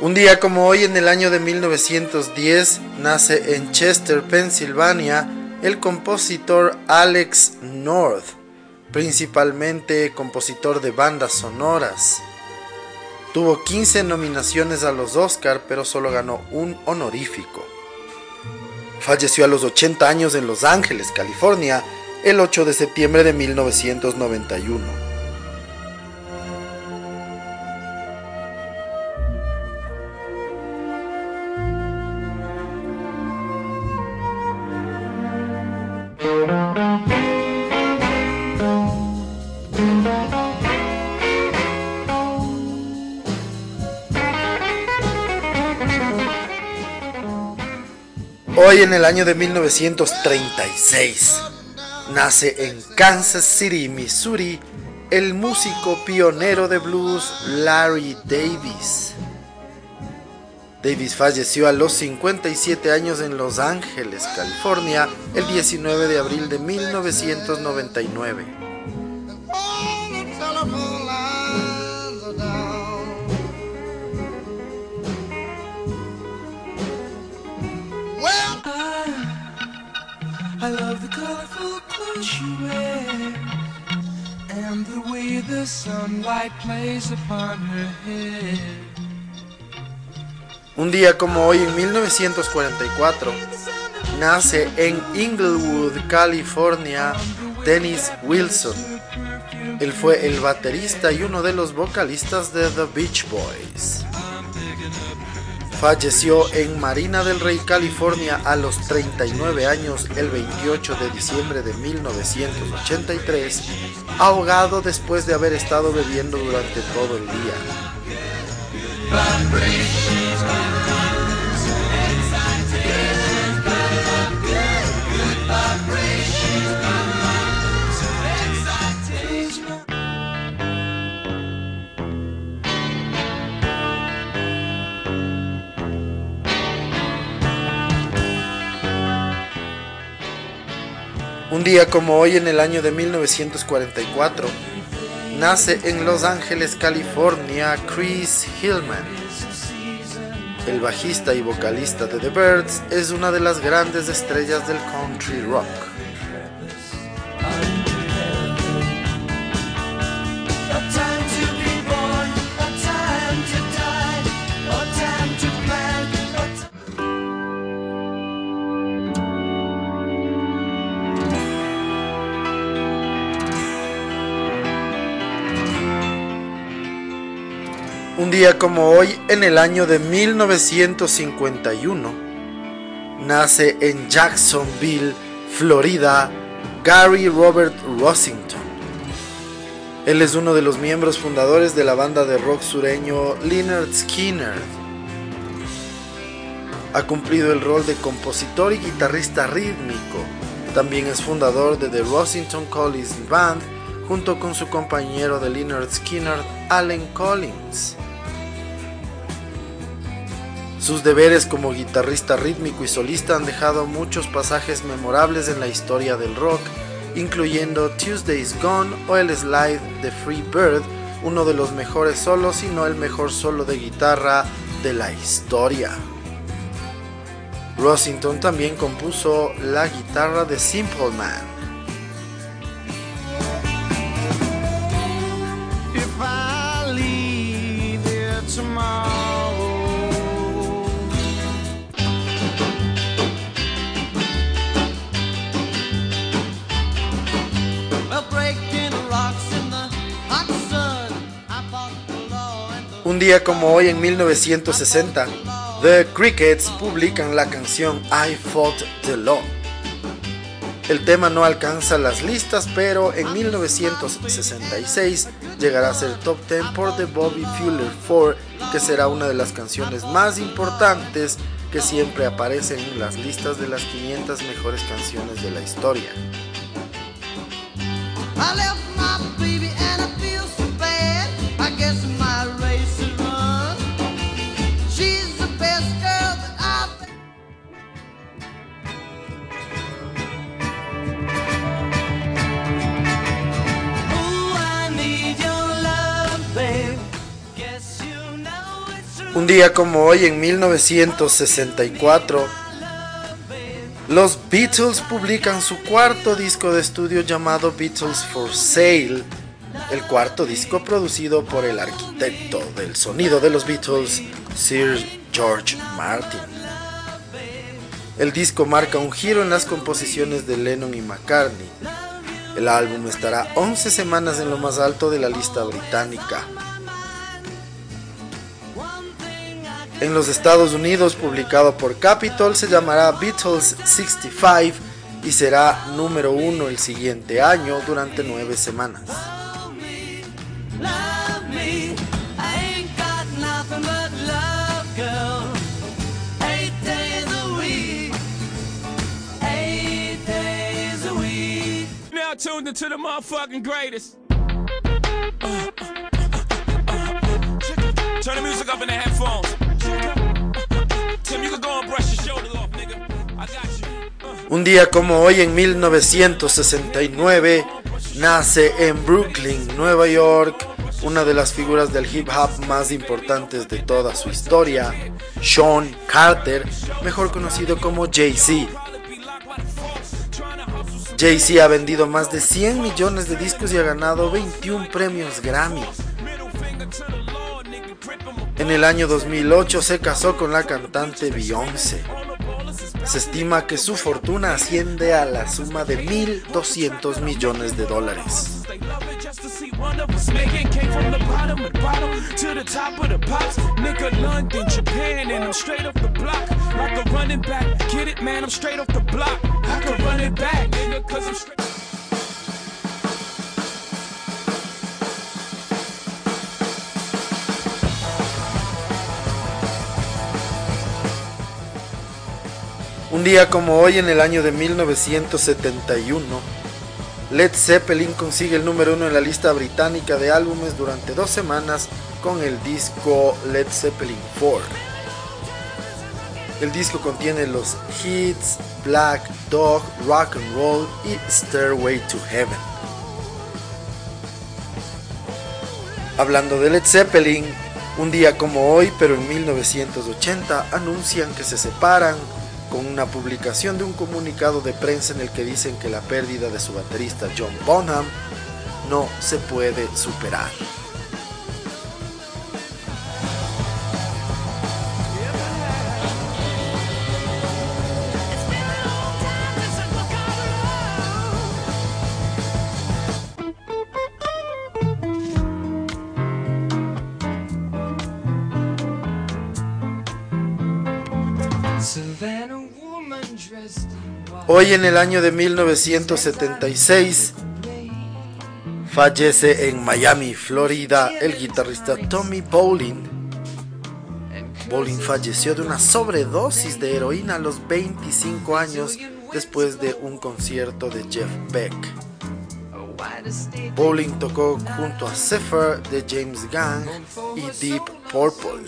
Un día como hoy en el año de 1910 nace en Chester, Pensilvania, el compositor Alex North, principalmente compositor de bandas sonoras. Tuvo 15 nominaciones a los Oscar, pero solo ganó un honorífico. Falleció a los 80 años en Los Ángeles, California, el 8 de septiembre de 1991. Hoy en el año de 1936 nace en Kansas City, Missouri, el músico pionero de blues Larry Davis. Davis falleció a los 57 años en Los Ángeles, California, el 19 de abril de 1999. Un día como hoy, en 1944, nace en Inglewood, California, Dennis Wilson. Él fue el baterista y uno de los vocalistas de The Beach Boys. Falleció en Marina del Rey, California a los 39 años el 28 de diciembre de 1983, ahogado después de haber estado bebiendo durante todo el día. Un día como hoy en el año de 1944, nace en Los Ángeles, California, Chris Hillman. El bajista y vocalista de The Birds es una de las grandes estrellas del country rock. Como hoy, en el año de 1951, nace en Jacksonville, Florida, Gary Robert Rossington. Él es uno de los miembros fundadores de la banda de rock sureño Leonard Skinner. Ha cumplido el rol de compositor y guitarrista rítmico. También es fundador de The Rossington Collins Band junto con su compañero de Leonard Skinner, Allen Collins. Sus deberes como guitarrista rítmico y solista han dejado muchos pasajes memorables en la historia del rock, incluyendo Tuesday's Gone o el slide de Free Bird, uno de los mejores solos y no el mejor solo de guitarra de la historia. Rossington también compuso la guitarra de Simple Man. Día como hoy en 1960, The Crickets publican la canción I Fought the Law. El tema no alcanza las listas, pero en 1966 llegará a ser top 10 por The Bobby Fuller 4, que será una de las canciones más importantes que siempre aparece en las listas de las 500 mejores canciones de la historia. Un día como hoy, en 1964, los Beatles publican su cuarto disco de estudio llamado Beatles for Sale, el cuarto disco producido por el arquitecto del sonido de los Beatles, Sir George Martin. El disco marca un giro en las composiciones de Lennon y McCartney. El álbum estará 11 semanas en lo más alto de la lista británica. En los Estados Unidos, publicado por Capitol, se llamará Beatles 65 y será número uno el siguiente año durante nueve semanas. Un día como hoy en 1969 nace en Brooklyn, Nueva York, una de las figuras del hip hop más importantes de toda su historia, Sean Carter, mejor conocido como Jay-Z. Jay-Z ha vendido más de 100 millones de discos y ha ganado 21 premios Grammy. En el año 2008 se casó con la cantante Beyoncé. Se estima que su fortuna asciende a la suma de 1.200 millones de dólares. Un día como hoy en el año de 1971, Led Zeppelin consigue el número uno en la lista británica de álbumes durante dos semanas con el disco Led Zeppelin 4. El disco contiene los hits Black Dog, Rock and Roll y Stairway to Heaven. Hablando de Led Zeppelin, un día como hoy, pero en 1980, anuncian que se separan con una publicación de un comunicado de prensa en el que dicen que la pérdida de su baterista John Bonham no se puede superar. Hoy en el año de 1976 fallece en Miami, Florida, el guitarrista Tommy Bowling. Bowling falleció de una sobredosis de heroína a los 25 años después de un concierto de Jeff Beck. Bowling tocó junto a Zephyr de James Gang y Deep Purple.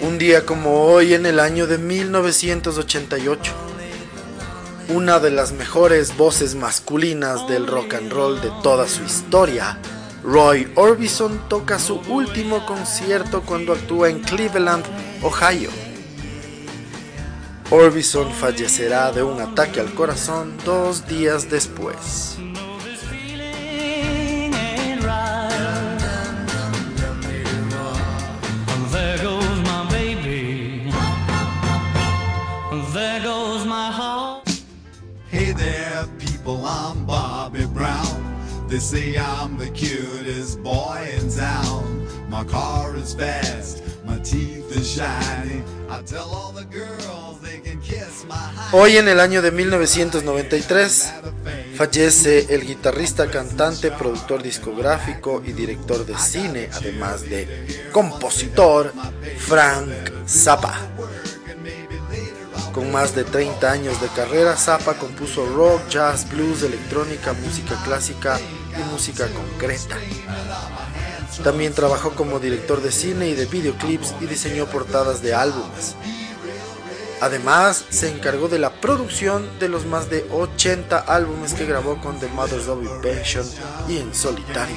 Un día como hoy en el año de 1988, una de las mejores voces masculinas del rock and roll de toda su historia, Roy Orbison toca su último concierto cuando actúa en Cleveland, Ohio. Orbison fallecerá de un ataque al corazón dos días después. I'm the cutest boy in town. My car is fast, my teeth are. I tell all the girls they can kiss my Hoy en el año de 1993 fallece el guitarrista, cantante, productor discográfico y director de cine, además de compositor, Frank Zappa. Con más de 30 años de carrera, Zappa compuso rock, jazz, blues, electrónica, música clásica y música concreta. También trabajó como director de cine y de videoclips y diseñó portadas de álbumes. Además, se encargó de la producción de los más de 80 álbumes que grabó con The Mothers of Invention y en solitario.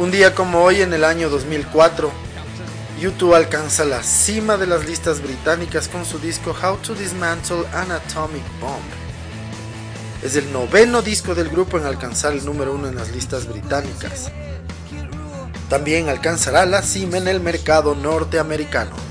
Un día como hoy en el año 2004, YouTube alcanza la cima de las listas británicas con su disco How to Dismantle an Atomic Bomb. Es el noveno disco del grupo en alcanzar el número uno en las listas británicas. También alcanzará la cima en el mercado norteamericano.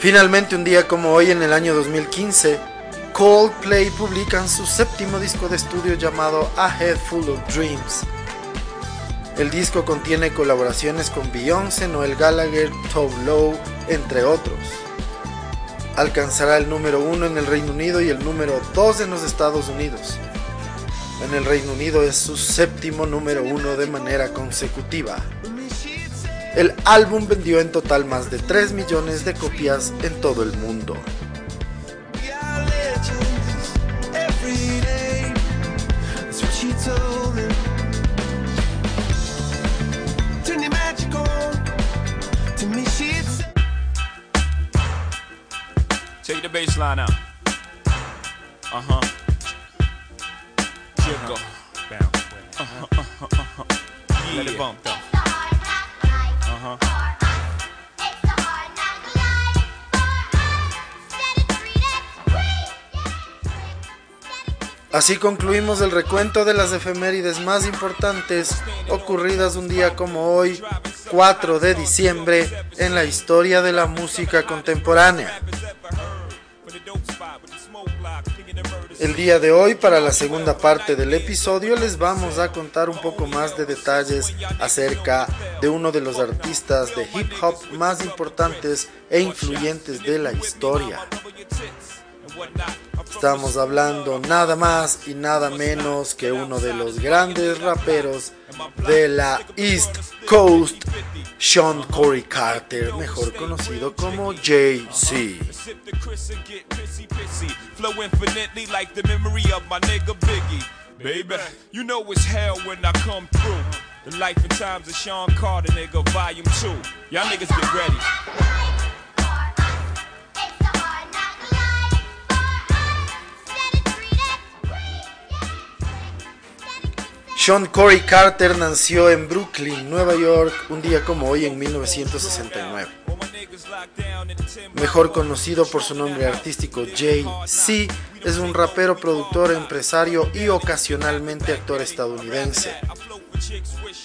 Finalmente, un día como hoy en el año 2015, Coldplay publican su séptimo disco de estudio llamado A Head Full of Dreams. El disco contiene colaboraciones con Beyoncé, Noel Gallagher, Tove Lowe, entre otros. Alcanzará el número uno en el Reino Unido y el número 2 en los Estados Unidos. En el Reino Unido es su séptimo número uno de manera consecutiva. El álbum vendió en total más de 3 millones de copias en todo el mundo. Take the bass line out. Uh huh. Jiggle. Bounce. Uh huh. Uh huh. Uh huh. Yeah. Let it bump though. Así concluimos el recuento de las efemérides más importantes ocurridas un día como hoy, 4 de diciembre, en la historia de la música contemporánea. Día de hoy, para la segunda parte del episodio, les vamos a contar un poco más de detalles acerca de uno de los artistas de hip hop más importantes e influyentes de la historia. Estamos hablando nada más y nada menos que uno de los grandes raperos de la East Coast, Sean Corey Carter, mejor conocido como Jay-Z. Baby, you know it's hell when I come through. The life and times of Sean Carter, nigga, volume 2. Y'all niggas get ready. Sean Corey Carter nació en Brooklyn, Nueva York, un día como hoy en 1969. Mejor conocido por su nombre artístico Jay-Z, es un rapero, productor, empresario y ocasionalmente actor estadounidense.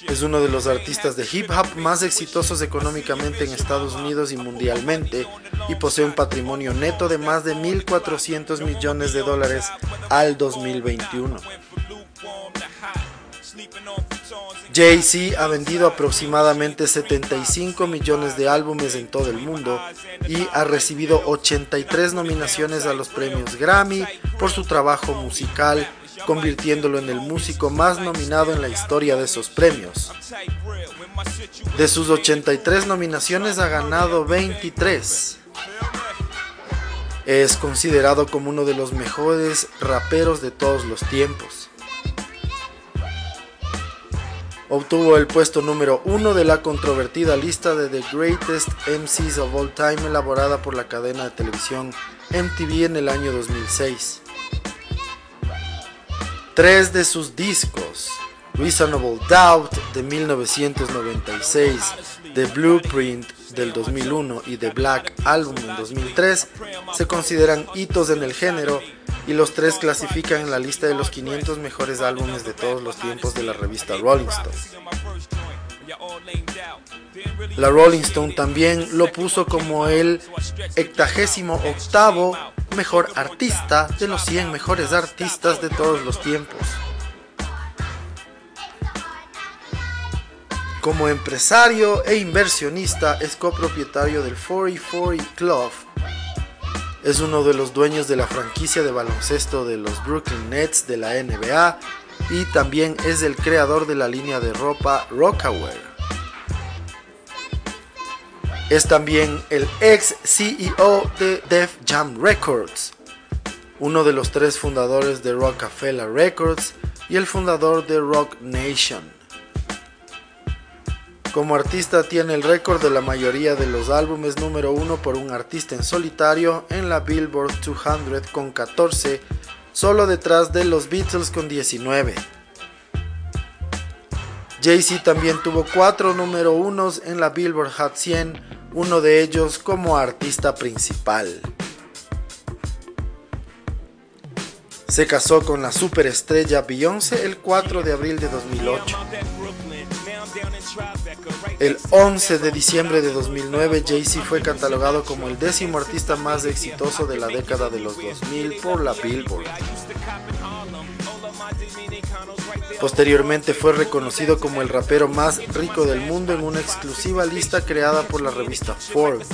Es uno de los artistas de hip hop más exitosos económicamente en Estados Unidos y mundialmente y posee un patrimonio neto de más de 1.400 millones de dólares al 2021. Jay-Z ha vendido aproximadamente 75 millones de álbumes en todo el mundo y ha recibido 83 nominaciones a los premios Grammy por su trabajo musical, convirtiéndolo en el músico más nominado en la historia de esos premios. De sus 83 nominaciones ha ganado 23. Es considerado como uno de los mejores raperos de todos los tiempos. Obtuvo el puesto número uno de la controvertida lista de The Greatest MCs of All Time elaborada por la cadena de televisión MTV en el año 2006. Tres de sus discos, Reasonable Doubt de 1996, The Blueprint del 2001 y The Black Album en 2003, se consideran hitos en el género y los tres clasifican en la lista de los 500 mejores álbumes de todos los tiempos de la revista Rolling Stone. La Rolling Stone también lo puso como el 88 mejor artista de los 100 mejores artistas de todos los tiempos. Como empresario e inversionista es copropietario del 4040 Club es uno de los dueños de la franquicia de baloncesto de los Brooklyn Nets de la NBA y también es el creador de la línea de ropa Rockaware. Es también el ex CEO de Def Jam Records, uno de los tres fundadores de Rockefeller Records y el fundador de Rock Nation. Como artista tiene el récord de la mayoría de los álbumes número uno por un artista en solitario en la Billboard 200 con 14, solo detrás de los Beatles con 19. Jay-Z también tuvo cuatro número unos en la Billboard Hot 100, uno de ellos como artista principal. Se casó con la superestrella Beyoncé el 4 de abril de 2008. El 11 de diciembre de 2009, Jay-Z fue catalogado como el décimo artista más exitoso de la década de los 2000 por la Billboard. Posteriormente fue reconocido como el rapero más rico del mundo en una exclusiva lista creada por la revista Forbes.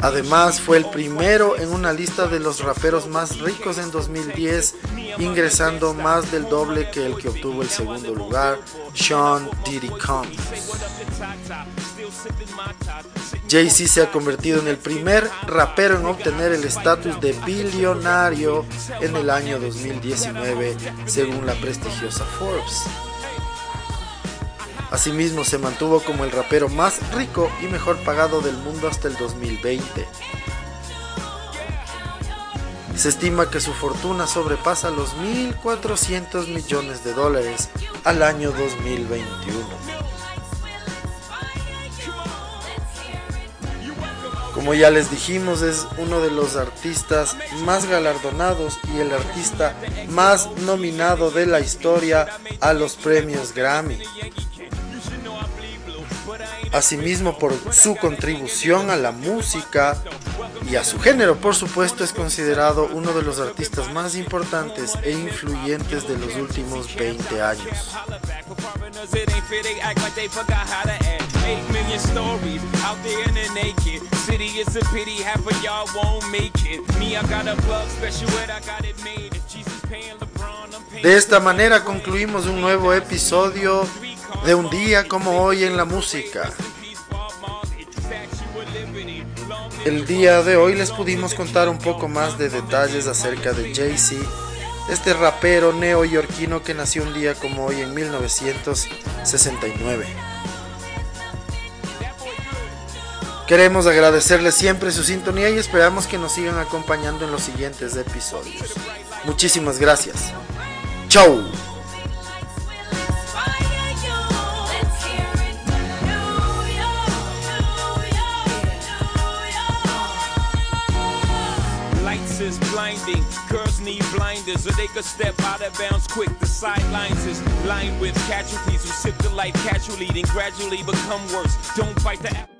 Además fue el primero en una lista de los raperos más ricos en 2010, ingresando más del doble que el que obtuvo el segundo lugar, Sean Diddy Combs. Jay-Z se ha convertido en el primer rapero en obtener el estatus de billonario en el año 2019, según la prestigiosa Forbes. Asimismo, se mantuvo como el rapero más rico y mejor pagado del mundo hasta el 2020. Se estima que su fortuna sobrepasa los 1.400 millones de dólares al año 2021. Como ya les dijimos, es uno de los artistas más galardonados y el artista más nominado de la historia a los premios Grammy. Asimismo, por su contribución a la música y a su género, por supuesto, es considerado uno de los artistas más importantes e influyentes de los últimos 20 años. De esta manera concluimos un nuevo episodio de un día como hoy en la música. El día de hoy les pudimos contar un poco más de detalles acerca de Jay-Z, este rapero neoyorquino que nació un día como hoy en 1969. Queremos agradecerles siempre su sintonía y esperamos que nos sigan acompañando en los siguientes episodios. Muchísimas gracias. Chau. Blinders so they could step out of bounds quick. The sidelines is lined with casualties who sip the life casually, then gradually become worse. Don't fight the